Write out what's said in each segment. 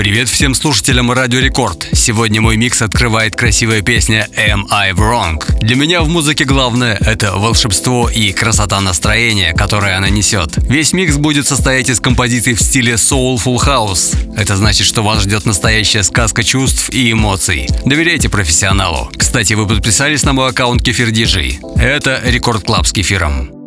Привет всем слушателям Радио Рекорд. Сегодня мой микс открывает красивая песня Am I Wrong. Для меня в музыке главное — это волшебство и красота настроения, которое она несет. Весь микс будет состоять из композиций в стиле Soulful House. Это значит, что вас ждет настоящая сказка чувств и эмоций. Доверяйте профессионалу. Кстати, вы подписались на мой аккаунт Кефир Диджей. Это Рекорд Клаб с кефиром.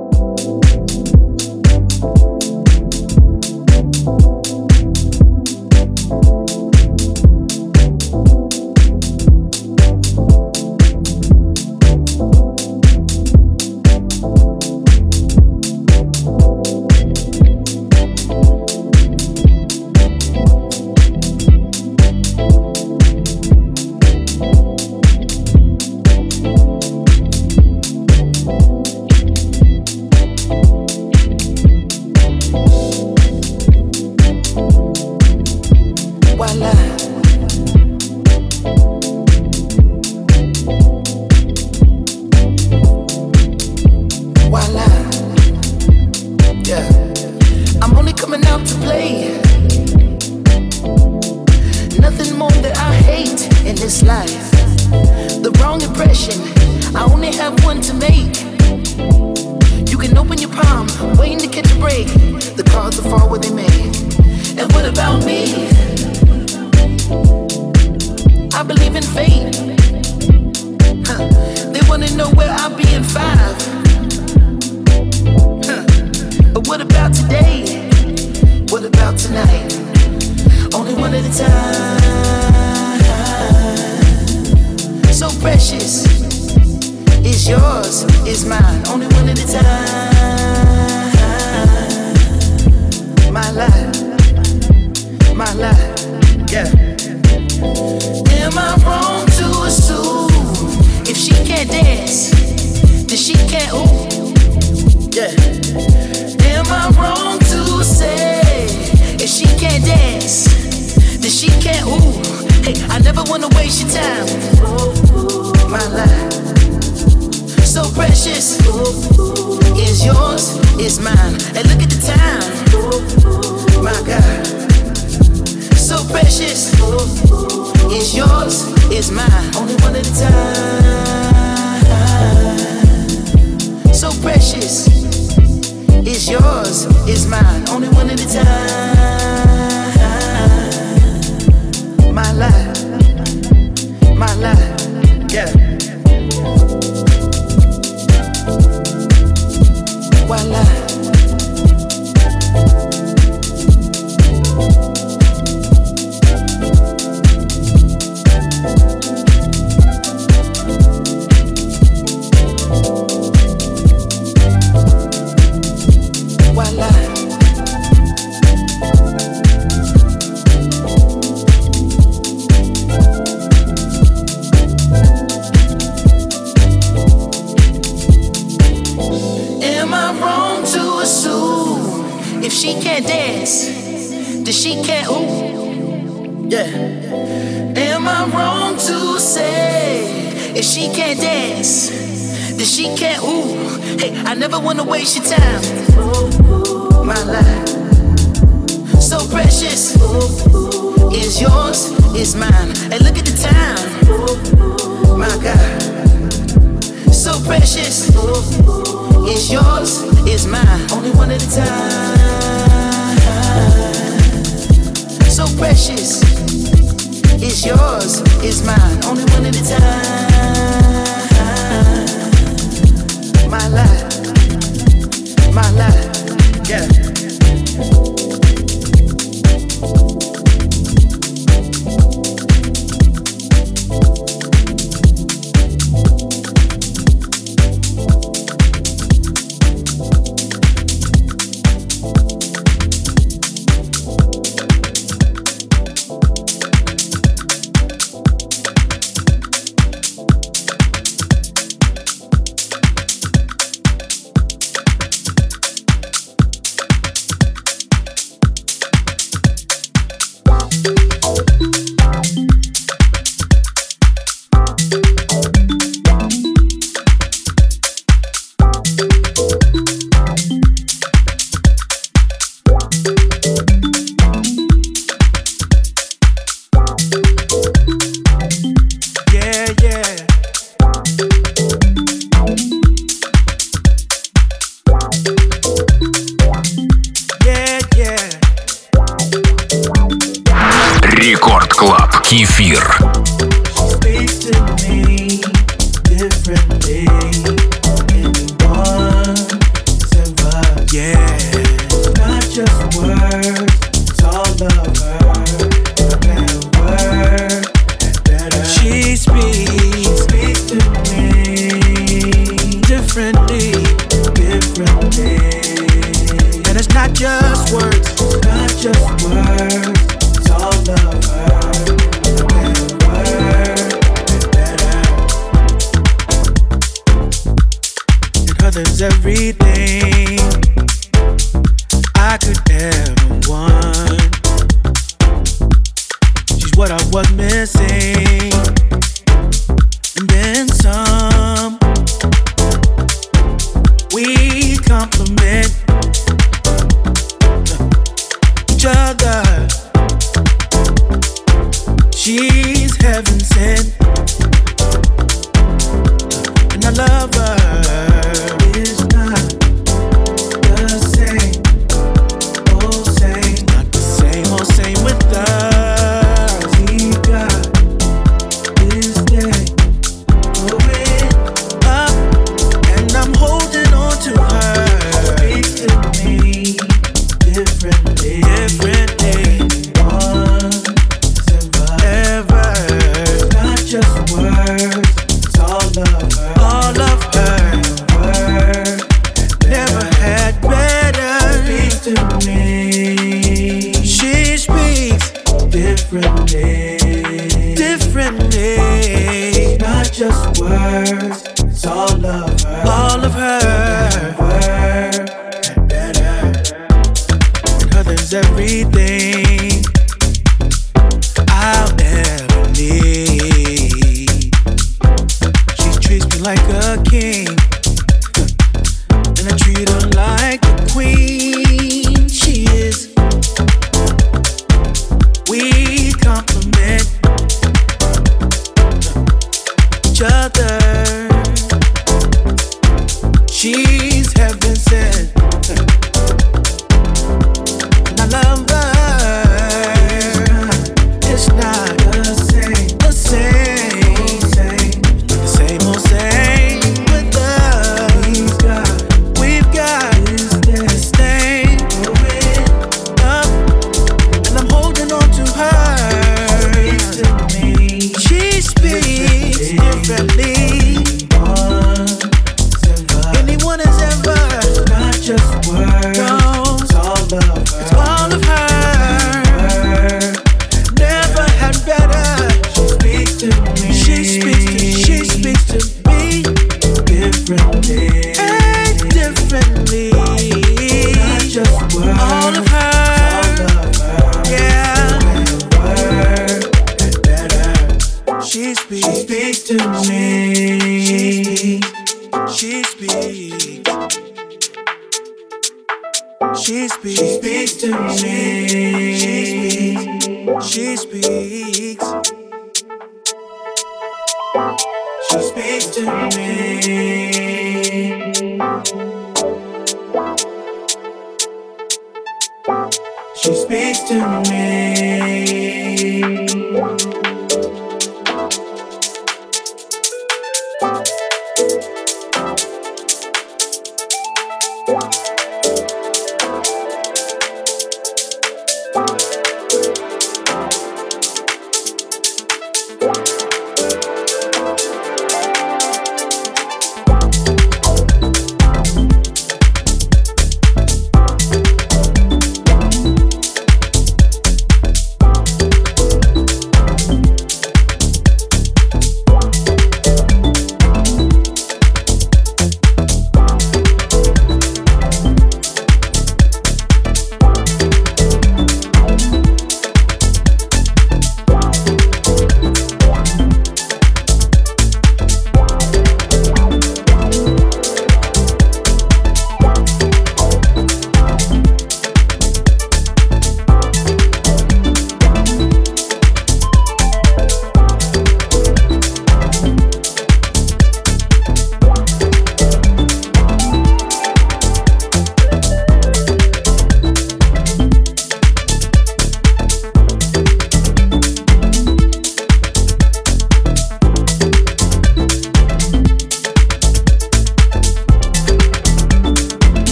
What about today? What about tonight? Only one at a time. So precious. It's yours, it's mine. Only one at a time. My life. My life. Yeah. Am I wrong to assume if she can't dance, then she can't ooh? Yeah. If she can't dance, then she can't ooh. Hey, I never wanna waste your time. My life, so precious. Is yours, is mine. And look at the time. My God, so precious. Is yours, is mine. Only one at a time. So precious. It's yours, it's mine, only one at a time my life, my life. I never wanna waste your time. My life, so precious, is yours, is mine. And look at the time. My God, so precious, is yours, is mine. Only one at a time. So precious, It's yours, It's mine. Only one at a time. My life my life, Yeah.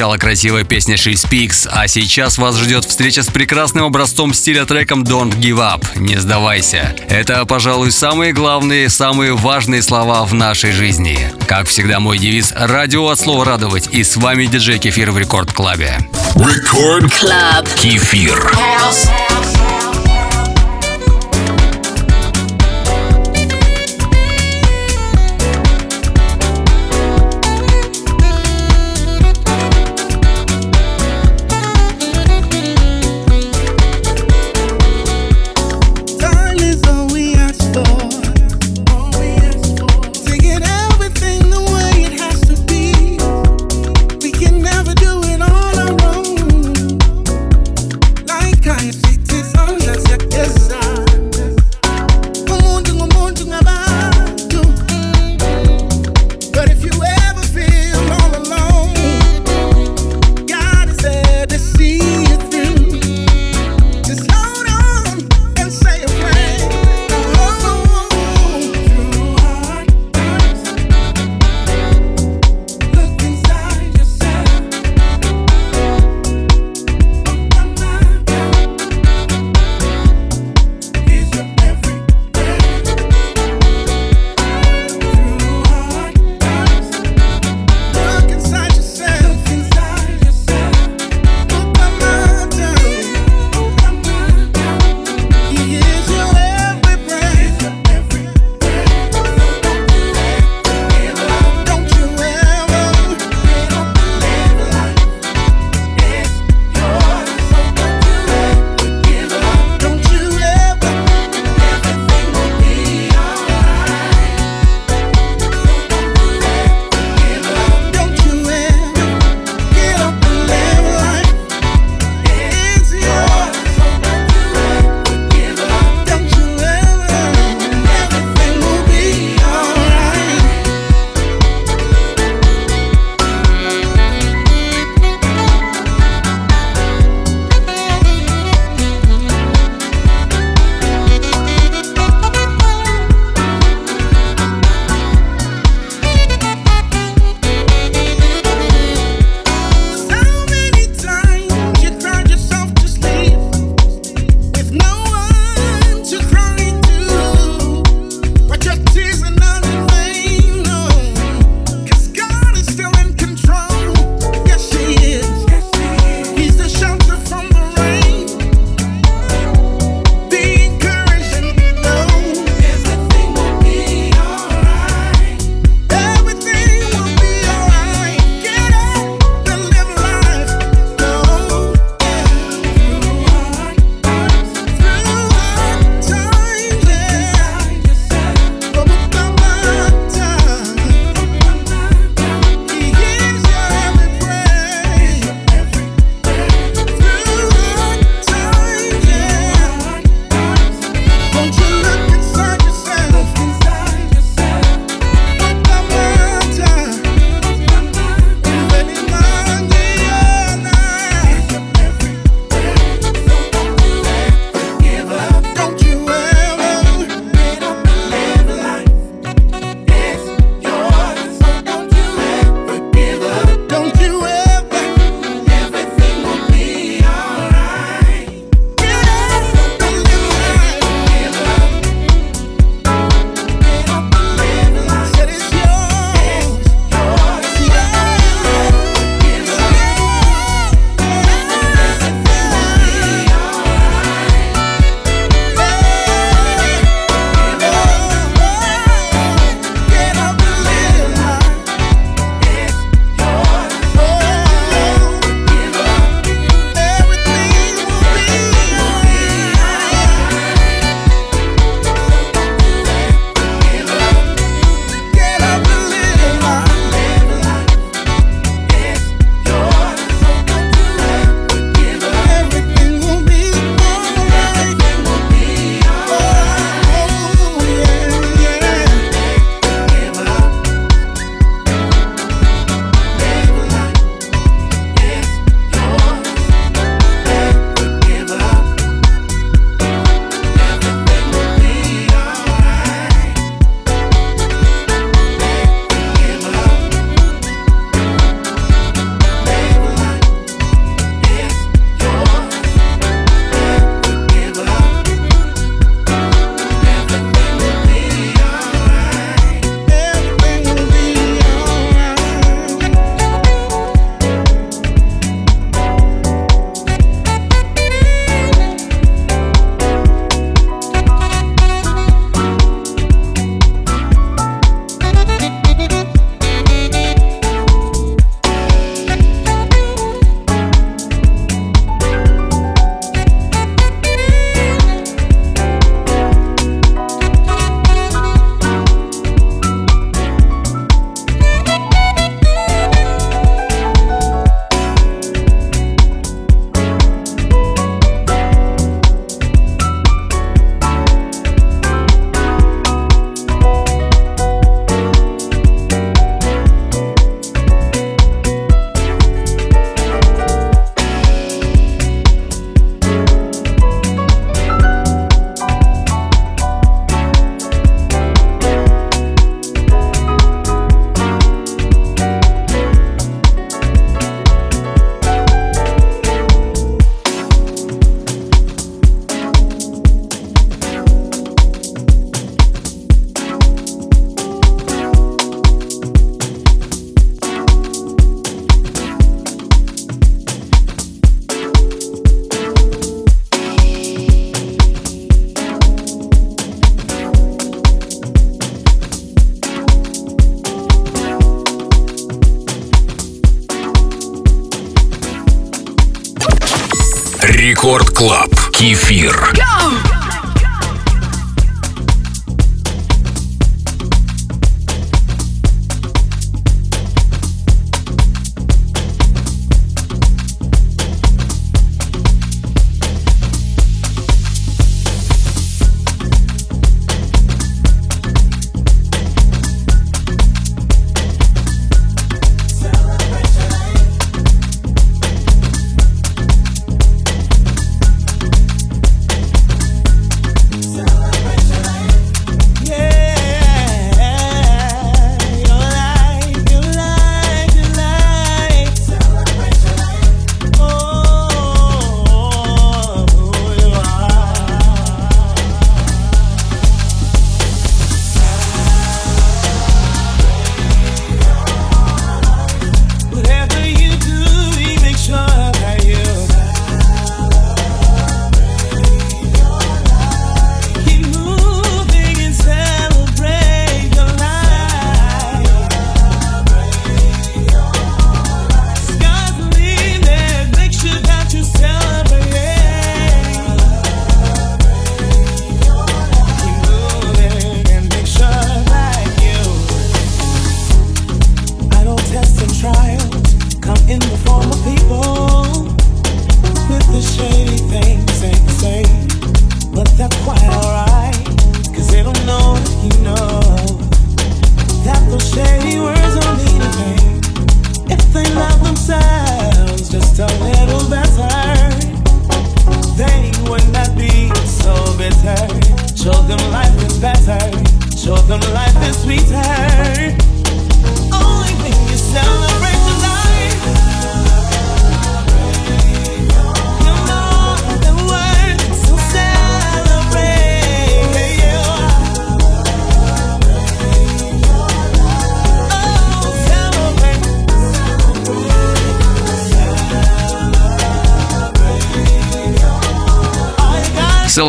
Отзвучала красивая песня She Speaks, а сейчас вас ждет встреча с прекрасным образцом стиля треком Don't Give Up, не сдавайся. Это, пожалуй, самые главные, самые важные слова в нашей жизни. Как всегда, мой девиз – радио от слова радовать, и с вами диджей Кефир в Рекорд Клабе. Рекорд Клаб. Кефир. House.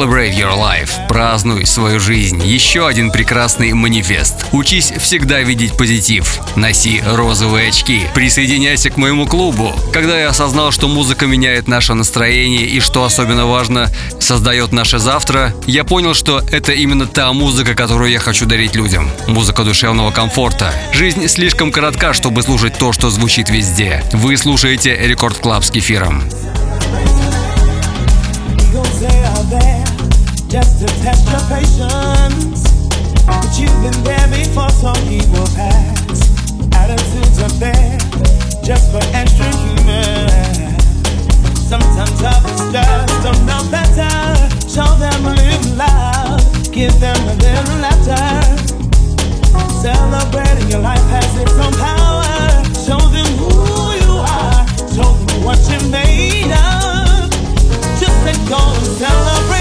Celebrate Your Life. Празднуй свою жизнь. Еще один прекрасный манифест. Учись всегда видеть позитив. Носи розовые очки. Присоединяйся к моему клубу. Когда я осознал, что музыка меняет наше настроение и, что особенно важно, создает наше завтра, я понял, что это именно та музыка, которую я хочу дарить людям. Музыка душевного комфорта. Жизнь слишком коротка, чтобы слушать то, что звучит везде. Вы слушаете Рекорд Клаб с кефиром. Just to test your patience. But you've been there before, so he will pass. Attitudes are there just for extra human. Sometimes others just don't know better. Show them a little love, give them a little laughter. Celebrating your life has its own power. Show them who you are, show them what you're made of. Just let go and celebrate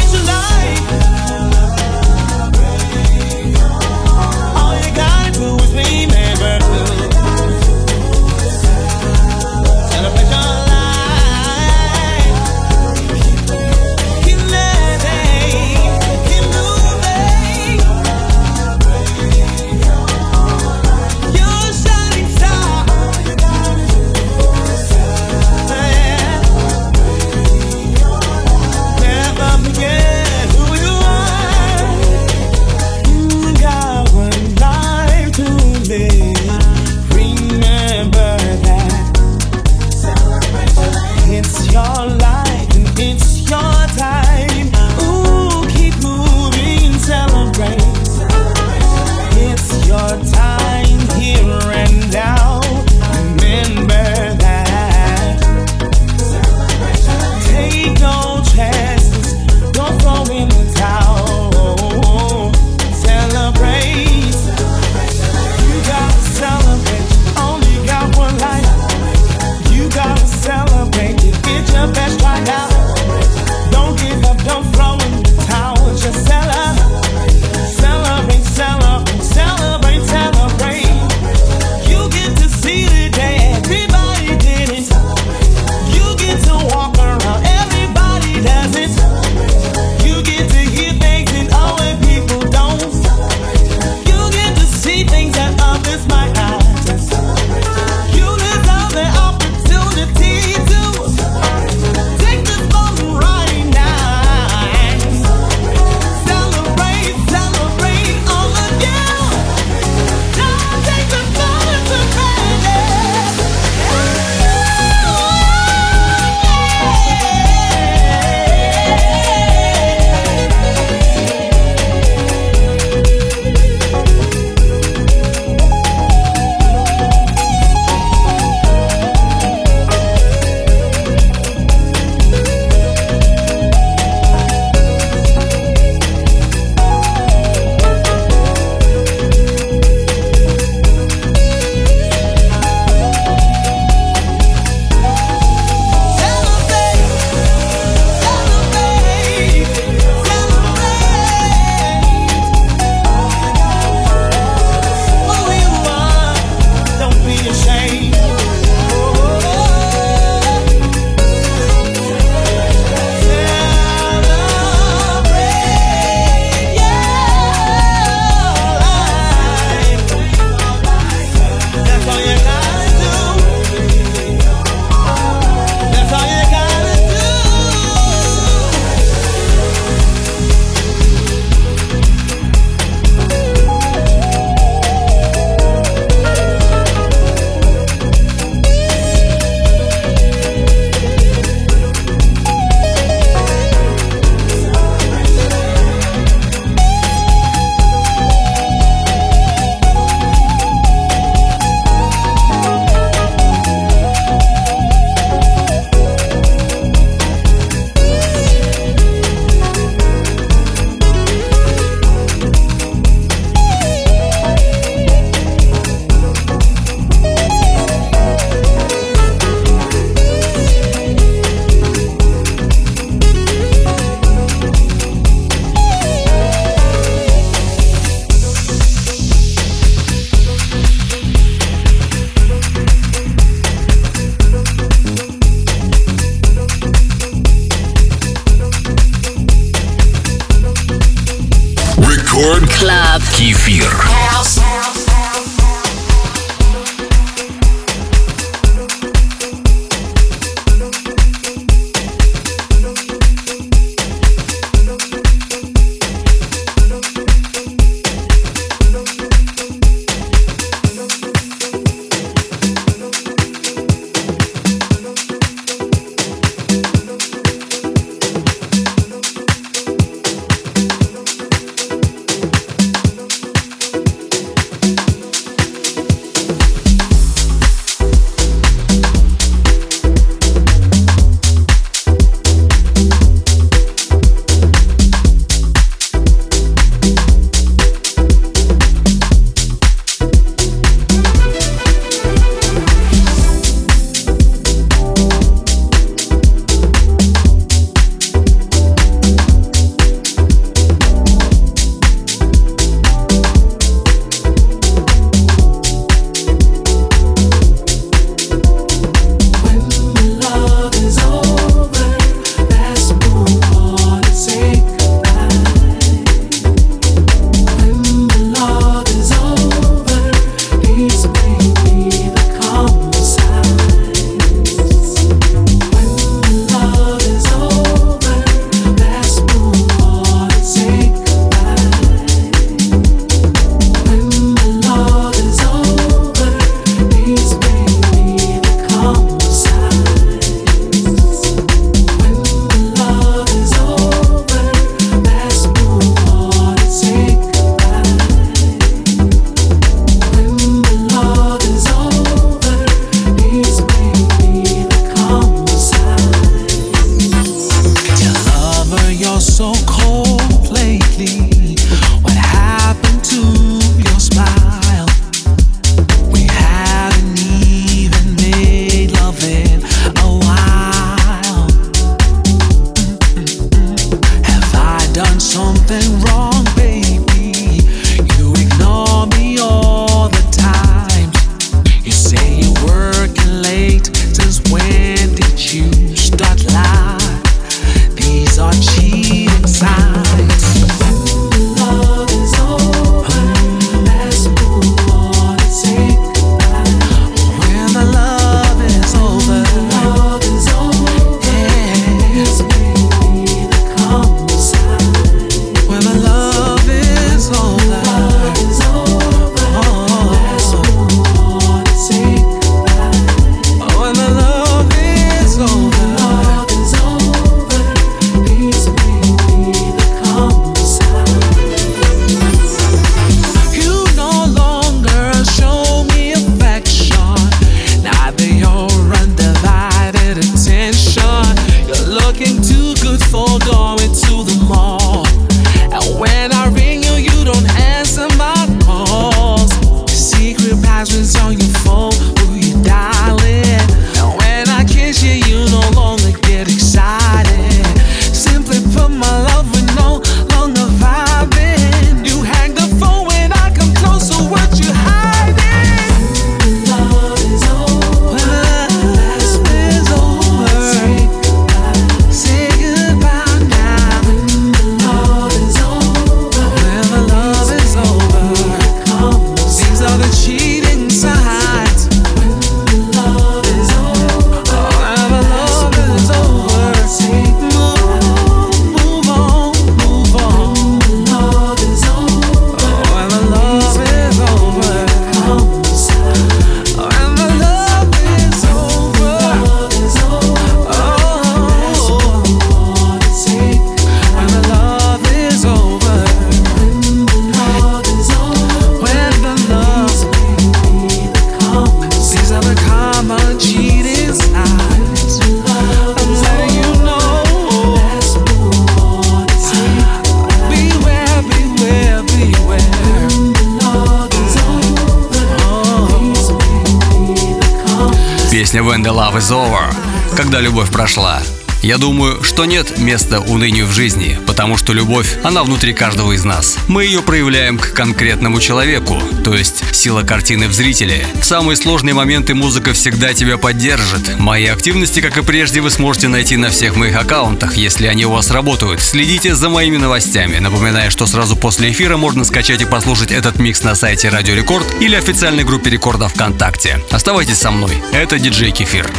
Песня When the Love is Over, когда любовь прошла. Я думаю, что нет места унынию в жизни, потому что любовь, она внутри каждого из нас. Мы ее проявляем к конкретному человеку, то есть сила картины в зрителе. В самые сложные моменты музыка всегда тебя поддержит. Мои активности, как и прежде, вы сможете найти на всех моих аккаунтах, если они у вас работают. Следите за моими новостями. Напоминаю, что сразу после эфира можно скачать и послушать этот микс на сайте Радио Рекорд или официальной группе Рекорда ВКонтакте. Оставайтесь со мной. Это диджей Кефир.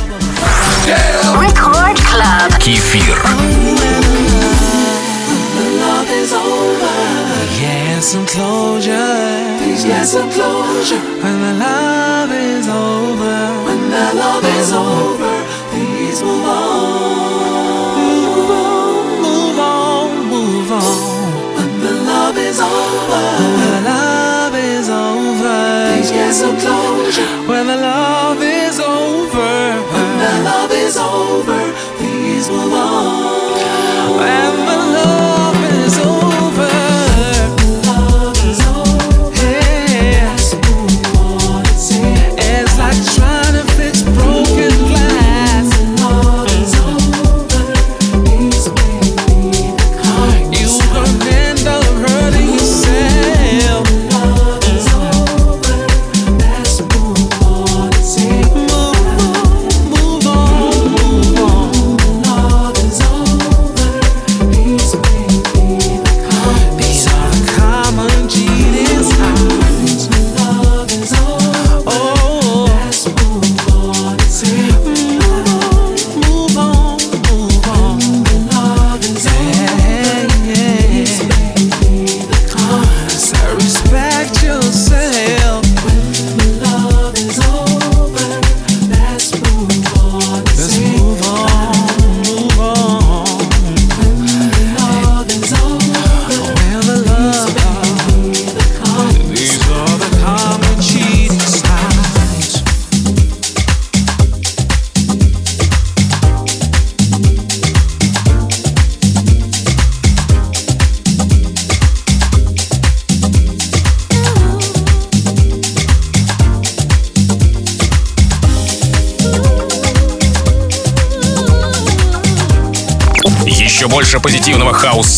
Record Club. Кефир. some closure. Please get some closure. When the love is over. When the love is over. Please move on. Move on, move on, move on. When the love is over. When the love is over. Please get some closure. When the love is over. When the love is over. Move on.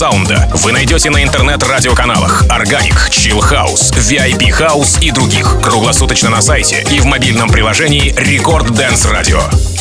Хаус-саунда вы найдете на интернет-радиоканалах Organic, Chill House, VIP House и других. Круглосуточно на сайте и в мобильном приложении Record Dance Radio.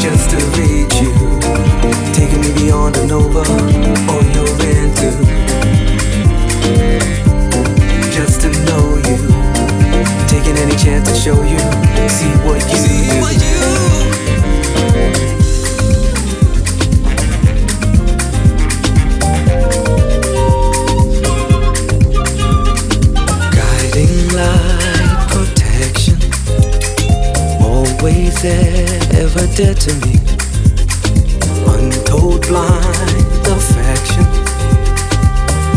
just to reach you. Taking me beyond. Just to know you. Taking any chance to show you. See what you See. What you way they ever did to me. Untold blind affection.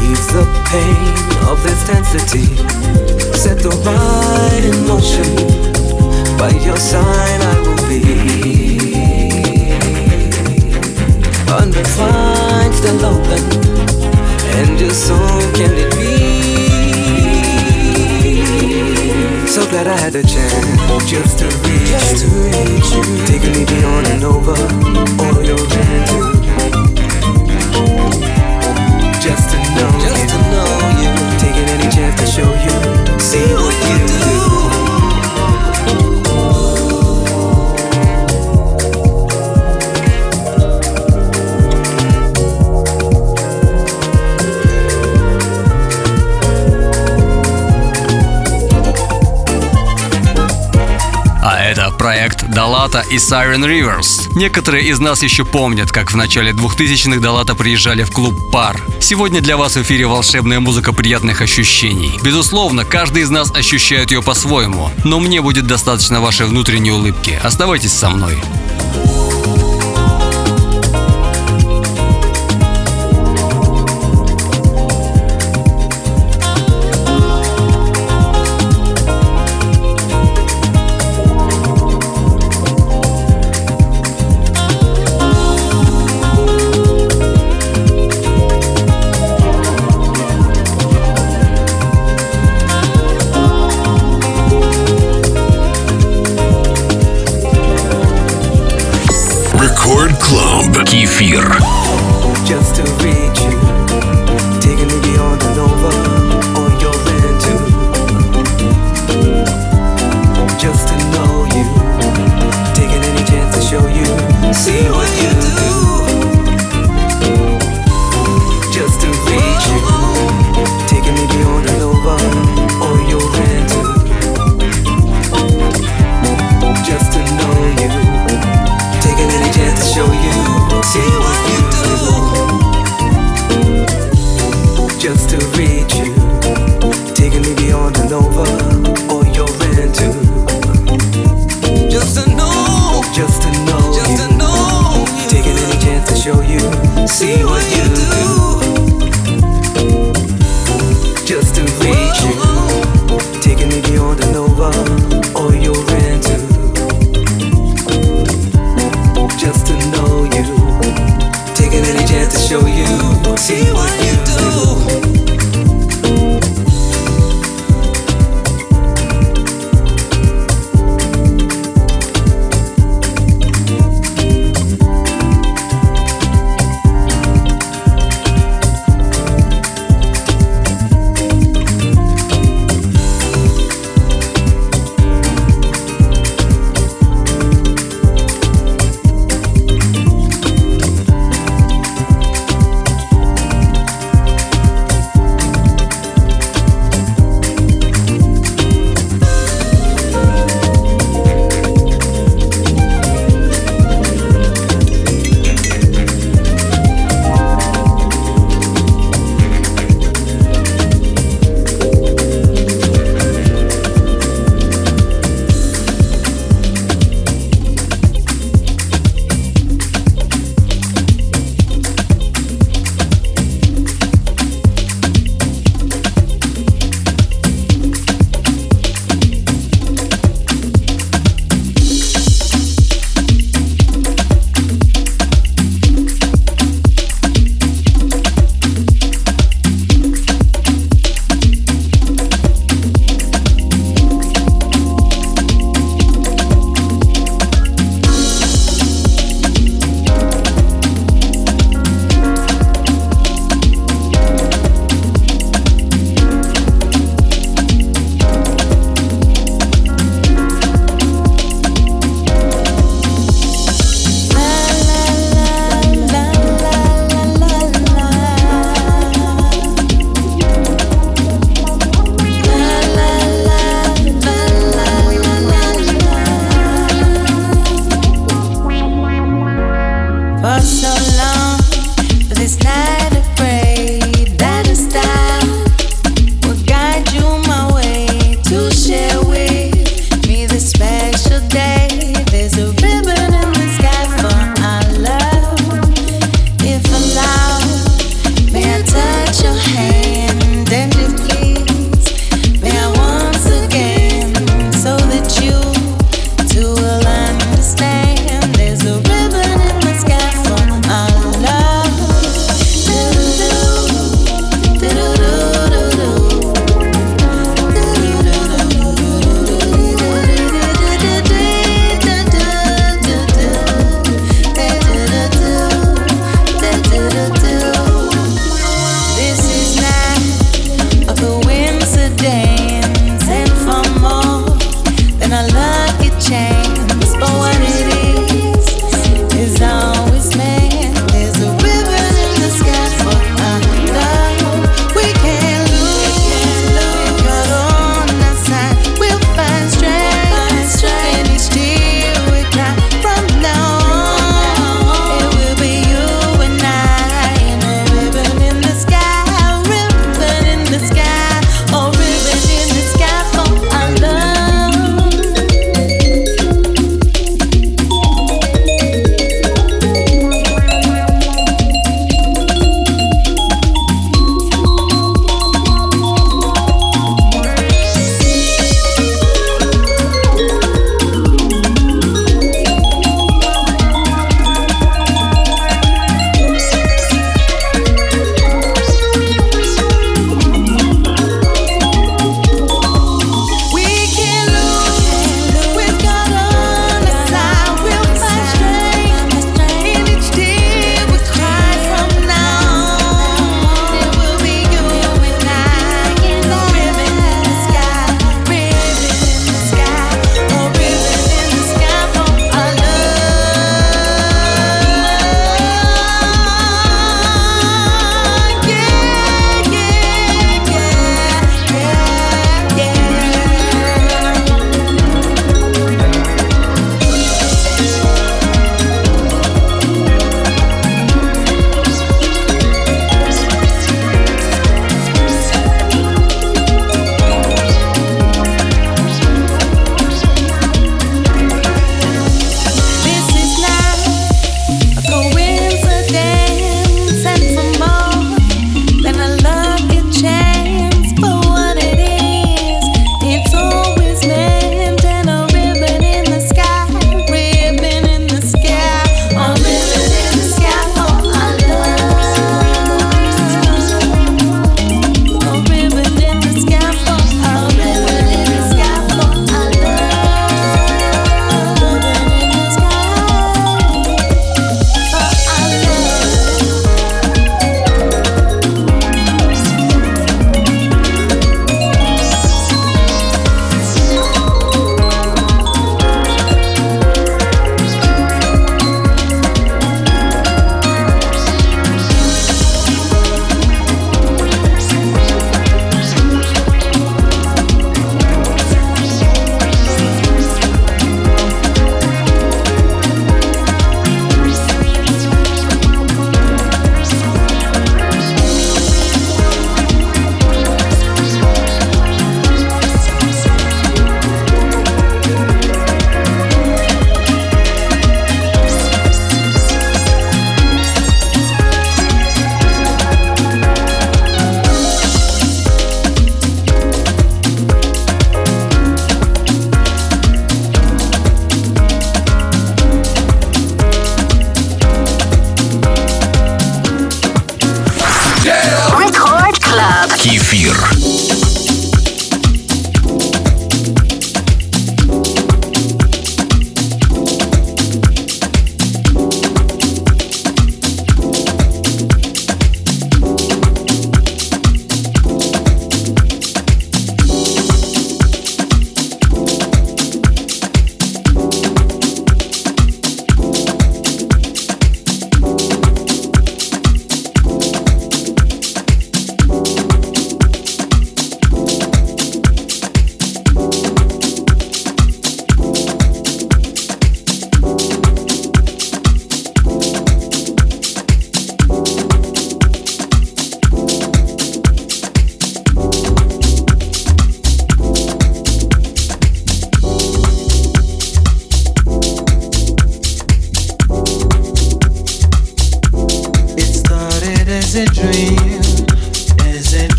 Ease the pain of this density. Set the ride in motion. By your side I will be. Undefined still open. And just so can it be. glad I had the chance just to reach, just you. To reach you. Taking me beyond and over all your plans. Just to know just you. to know you. Taking any chance to show you, see what you do. проект Далата и Siren Rivers. Некоторые из нас еще помнят, как в начале 2000-х Далата приезжали в клуб «Пар». Сегодня для вас в эфире волшебная музыка приятных ощущений. Безусловно, каждый из нас ощущает ее по-своему, но мне будет достаточно вашей внутренней улыбки. Оставайтесь со мной. эфир.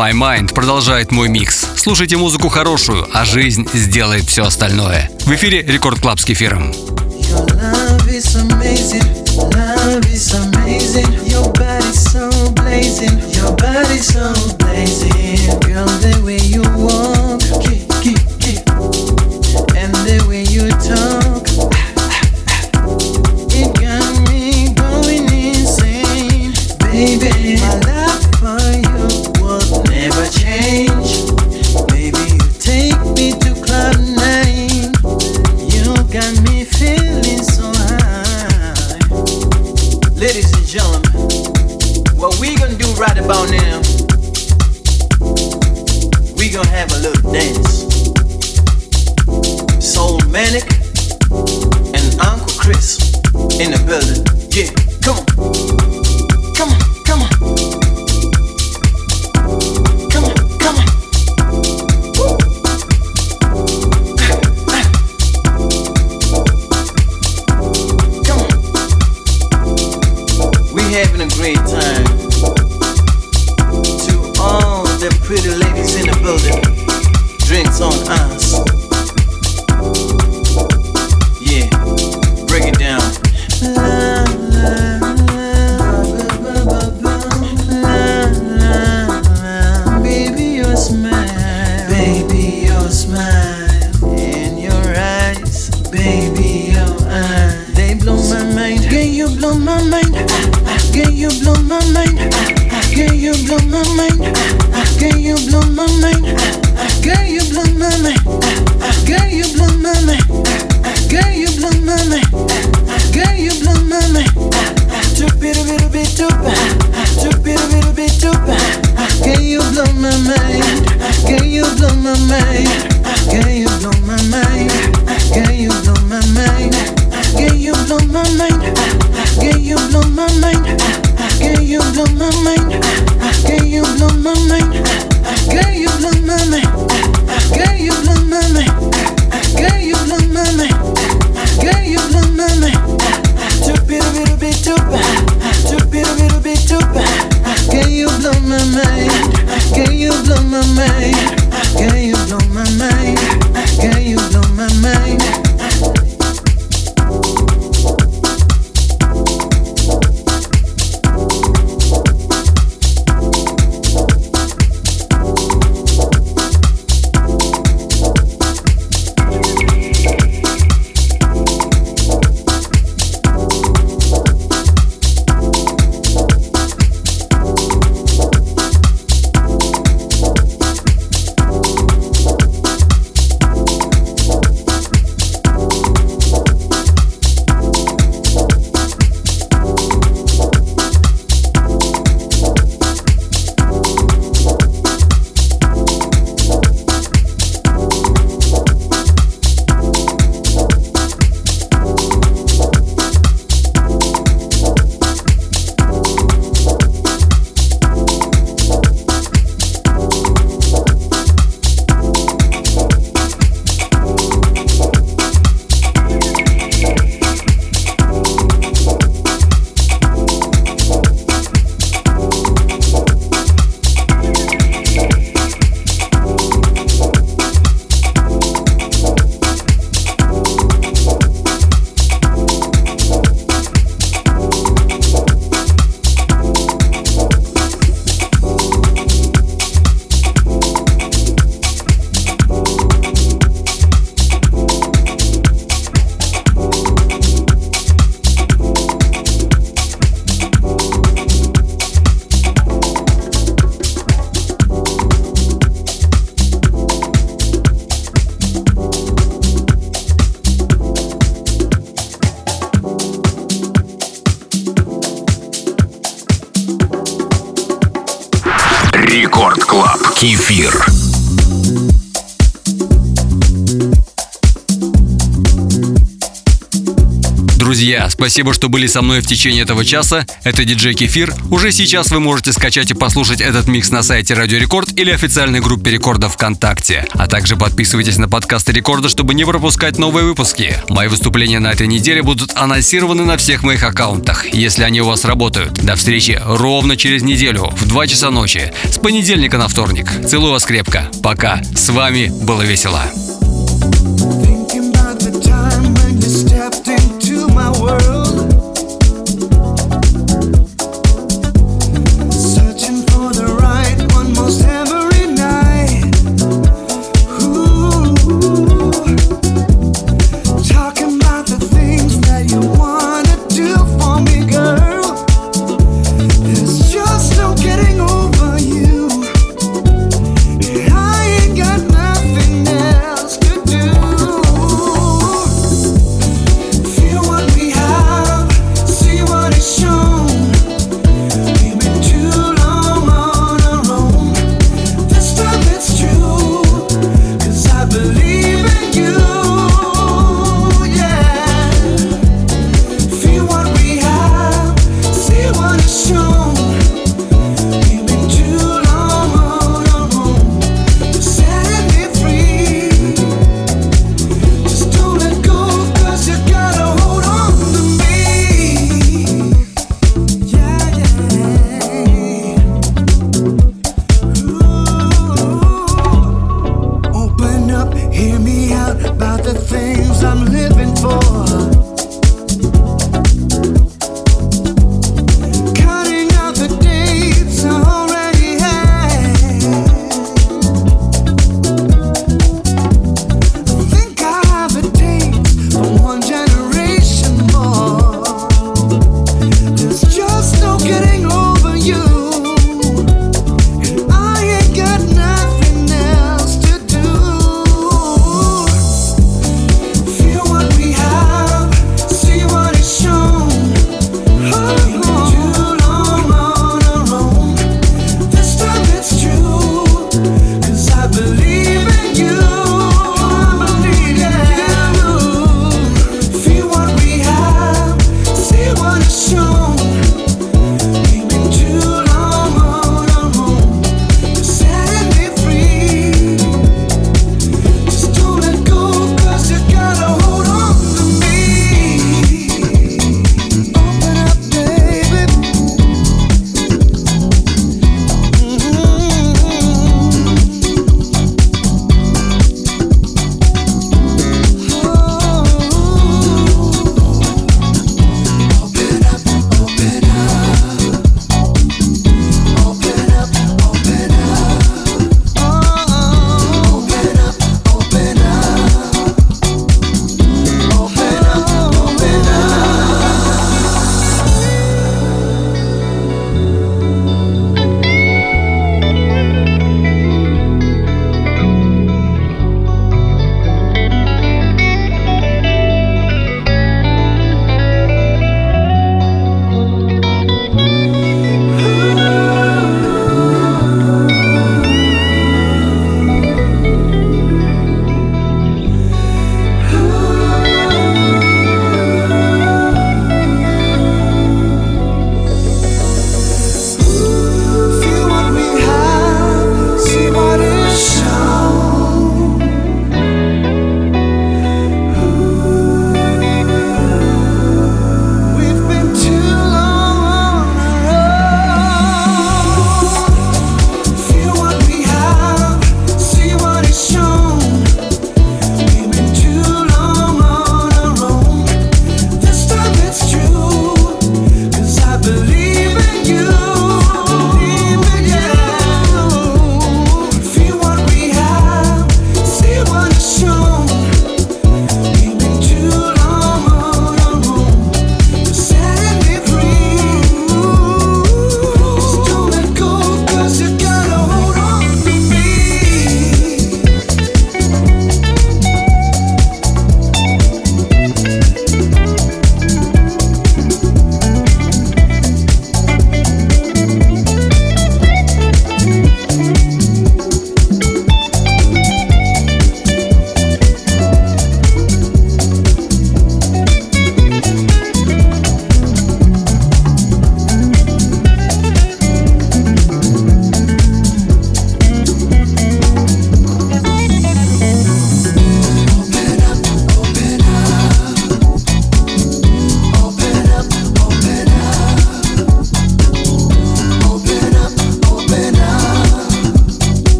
My Mind продолжает мой микс. Слушайте музыку хорошую, а жизнь сделает все остальное. В эфире Рекорд Клаб с кефиром. Your love is amazing. Love is amazing. Your body's so blazing. Your body's so эфир. Спасибо, что были со мной в течение этого часа. Это диджей Кефир. Уже сейчас вы можете скачать и послушать этот микс на сайте Радио Рекорд или официальной группе Рекорда ВКонтакте. А также подписывайтесь на подкасты Рекорда, чтобы не пропускать новые выпуски. Мои выступления на этой неделе будут анонсированы на всех моих аккаунтах, если они у вас работают. До встречи ровно через неделю в 2 часа ночи. С понедельника на вторник. Целую вас крепко. Пока. С вами было весело.